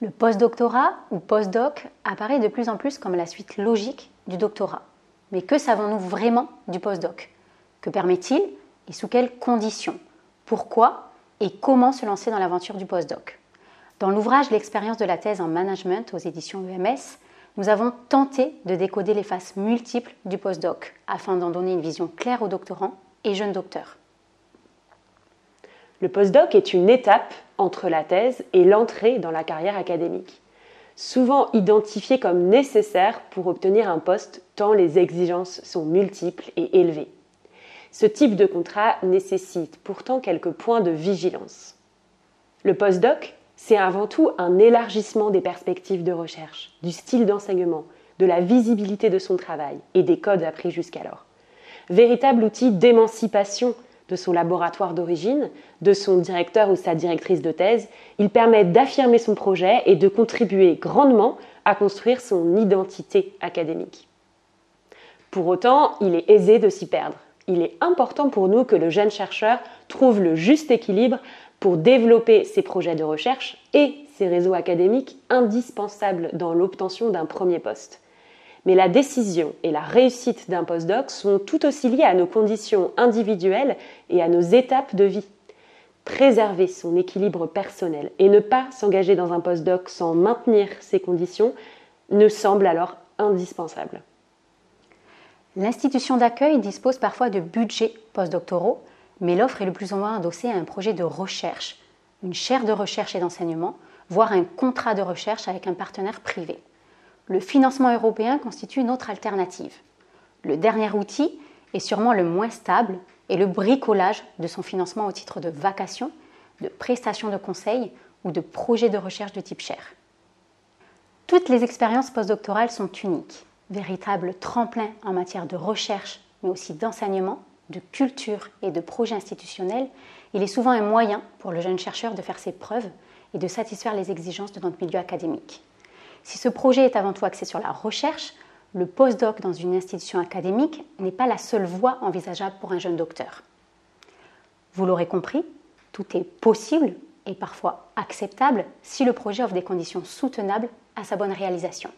Le postdoctorat ou postdoc apparaît de plus en plus comme la suite logique du doctorat. Mais que savons-nous vraiment du postdoc? Que permet-il et sous quelles conditions? Pourquoi et comment se lancer dans l'aventure du postdoc? Dans l'ouvrage L'expérience de la thèse en management aux éditions UMS, nous avons tenté de décoder les faces multiples du postdoc afin d'en donner une vision claire aux doctorants et jeunes docteurs. Le postdoc est une étape entre la thèse et l'entrée dans la carrière académique, souvent identifié comme nécessaire pour obtenir un poste tant les exigences sont multiples et élevées. Ce type de contrat nécessite pourtant quelques points de vigilance. Le postdoc, c'est avant tout un élargissement des perspectives de recherche, du style d'enseignement, de la visibilité de son travail et des codes appris jusqu'alors. Véritable outil d'émancipation de son laboratoire d'origine, de son directeur ou sa directrice de thèse, il permet d'affirmer son projet et de contribuer grandement à construire son identité académique. Pour autant, il est aisé de s'y perdre. Il est important pour nous que le jeune chercheur trouve le juste équilibre pour développer ses projets de recherche et ses réseaux académiques indispensables dans l'obtention d'un premier poste. Mais la décision et la réussite d'un postdoc sont tout aussi liées à nos conditions individuelles et à nos étapes de vie. Préserver son équilibre personnel et ne pas s'engager dans un postdoc sans maintenir ces conditions ne semble alors indispensable. L'institution d'accueil dispose parfois de budgets postdoctoraux, mais l'offre est le plus souvent adossée à un projet de recherche, une chaire de recherche et d'enseignement, voire un contrat de recherche avec un partenaire privé le financement européen constitue une autre alternative. Le dernier outil, est sûrement le moins stable, est le bricolage de son financement au titre de vacations, de prestations de conseil ou de projets de recherche de type cher. Toutes les expériences postdoctorales sont uniques, véritables tremplins en matière de recherche, mais aussi d'enseignement, de culture et de projets institutionnels. Il est souvent un moyen pour le jeune chercheur de faire ses preuves et de satisfaire les exigences de notre milieu académique. Si ce projet est avant tout axé sur la recherche, le postdoc dans une institution académique n'est pas la seule voie envisageable pour un jeune docteur. Vous l'aurez compris, tout est possible et parfois acceptable si le projet offre des conditions soutenables à sa bonne réalisation.